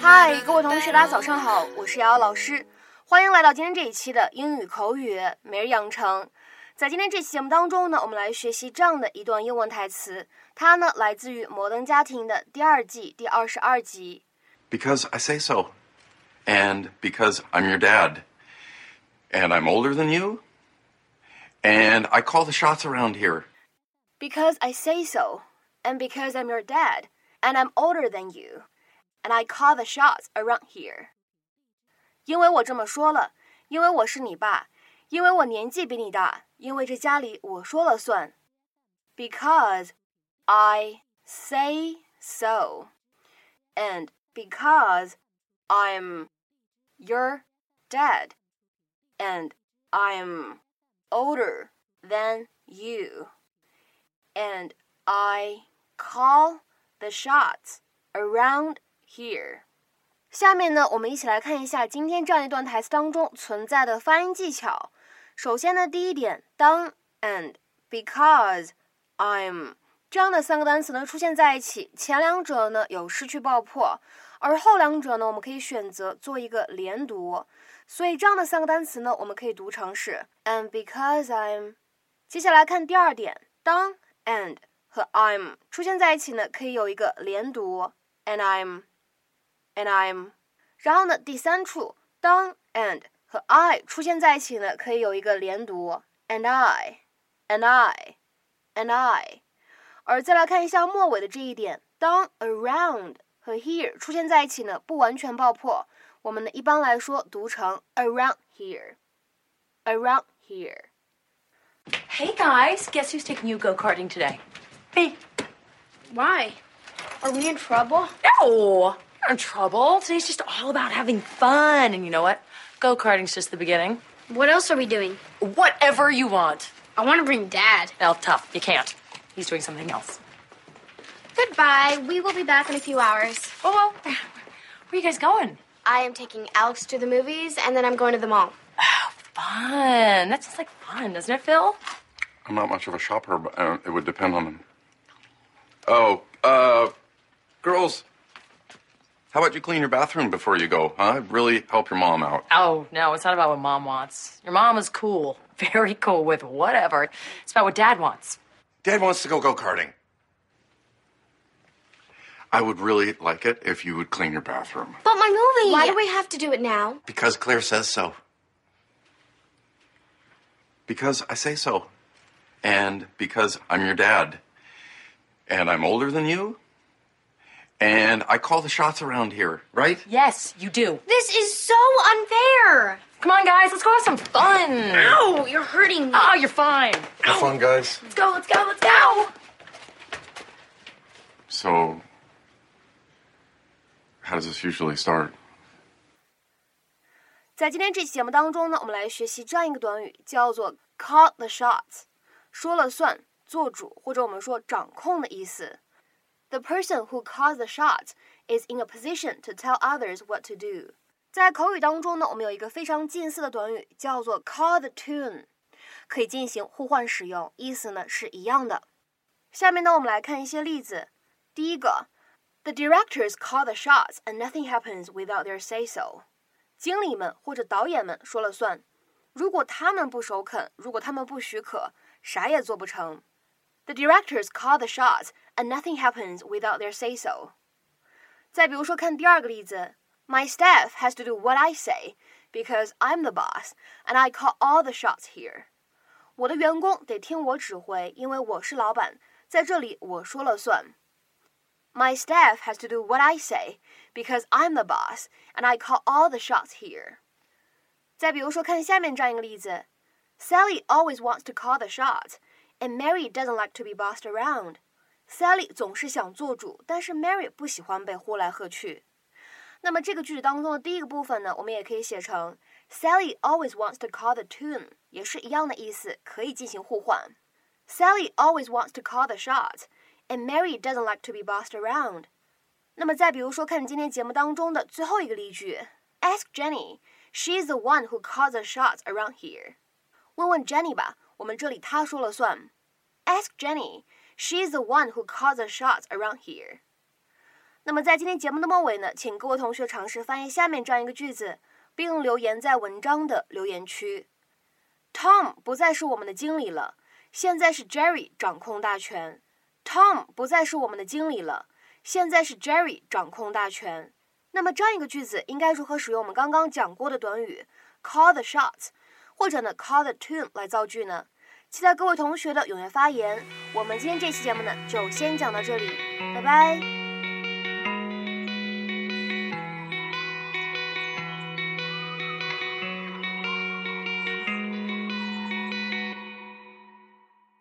嗨，各位同学，大家早上好，我是瑶瑶老师，欢迎来到今天这一期的英语口语每日养成。在今天这期节目当中呢，我们来学习这样的一段英文台词，它呢来自于《摩登家庭》的第二季第二十二集。Because I say so, and because I'm your dad, and I'm older than you, and I call the shots around here. Because I say so, and because I'm your dad, and I'm older than you, and I call the shots around here. 因为我这么说了，因为我是你爸，因为我年纪比你大，因为这家里我说了算。Because I say so, and because I'm your dad, and I'm older than you, and I call the shots around here. 下面呢，我们一起来看一下今天这样一段台词当中存在的发音技巧。首先呢，第一点，当 and because I'm 这样的三个单词呢出现在一起，前两者呢有失去爆破，而后两者呢我们可以选择做一个连读。所以这样的三个单词呢，我们可以读成是 and because I'm。接下来看第二点，当 and 和 I'm 出现在一起呢，可以有一个连读 and I'm。and I'm。然后呢，第三处当 and 和 I 出现在一起呢，可以有一个连读 and I，and I，and I。而再来看一下末尾的这一点，当 around 和 here 出现在一起呢，不完全爆破，我们呢一般来说读成 around here，around here。Hey guys, guess who's taking you go karting today? Me. Why? Are we in trouble? No, in trouble. Today's just all about having fun. And you know what? Go karting's just the beginning. What else are we doing? Whatever you want. I want to bring Dad. Now, tough. You can't. He's doing something else. Goodbye. We will be back in a few hours. Oh, well, where are you guys going? I am taking Alex to the movies, and then I'm going to the mall. Oh, fun. That sounds like fun, doesn't it, Phil? I'm not much of a shopper, but uh, it would depend on. Oh, uh, girls, how about you clean your bathroom before you go, huh? Really help your mom out. Oh, no, it's not about what mom wants. Your mom is cool. Very cool with whatever. It's about what dad wants. Dad wants to go go karting. I would really like it if you would clean your bathroom. But my movie! Why do we have to do it now? Because Claire says so. Because I say so. And because I'm your dad And I'm older than you. And I call the shots around here, right? Yes, you do. This is so unfair! Come on, guys, let's go have some fun. Ow! You're hurting me. Oh, you're fine. Have fun, guys. Let's go, let's go, let's go! So, how does this usually start? 在今天这期节目当中呢，我们来学习这样一个短语，叫做 “call the shots”，说了算， 做主或者我们说掌控的意思。The person who calls the shots is in a position to tell others what to do。在口语当中呢，我们有一个非常近似的短语，叫做 call the tune，可以进行互换使用，意思呢是一样的。下面呢，我们来看一些例子。第一个，The directors call the shots and nothing happens without their say so。经理们或者导演们说了算，如果他们不首肯，如果他们不许可，啥也做不成。The directors call the shots, and nothing happens without their say so. 再比如说，看第二个例子，My staff has to do what I say because I'm the boss, and I call all the shots here. 我的员工得听我指挥，因为我是老板，在这里我说了算。My staff has to do what I say because I'm the boss, and I call all the shots here. 再比如说，看下面这样一个例子，Sally always wants to call the shots. And Mary doesn't like to be bossed around. Sally 总是想做主，但是 Mary 不喜欢被呼来喝去。那么这个句子当中的第一个部分呢，我们也可以写成 Sally always wants to call the tune，也是一样的意思，可以进行互换。Sally always wants to call the shots, and Mary doesn't like to be bossed around. 那么再比如说，看今天节目当中的最后一个例句，Ask Jenny, she's the one who calls the shots around here. 问问 Jenny 吧， 我们这里他说了算。Ask Jenny, she's the one who calls the shots around here. 那么在今天节目的末尾呢，请各位同学尝试翻译下面这样一个句子，并留言在文章的留言区。Tom 不再是我们的经理了，现在是 Jerry 掌控大权。Tom 不再是我们的经理了，现在是 Jerry 掌控大权。那么这样一个句子应该如何使用我们刚刚讲过的短语 call the shots，或者呢 call the tune 来造句呢？期待各位同学的踊跃发言。我们今天这期节目呢就先讲到这里，拜拜。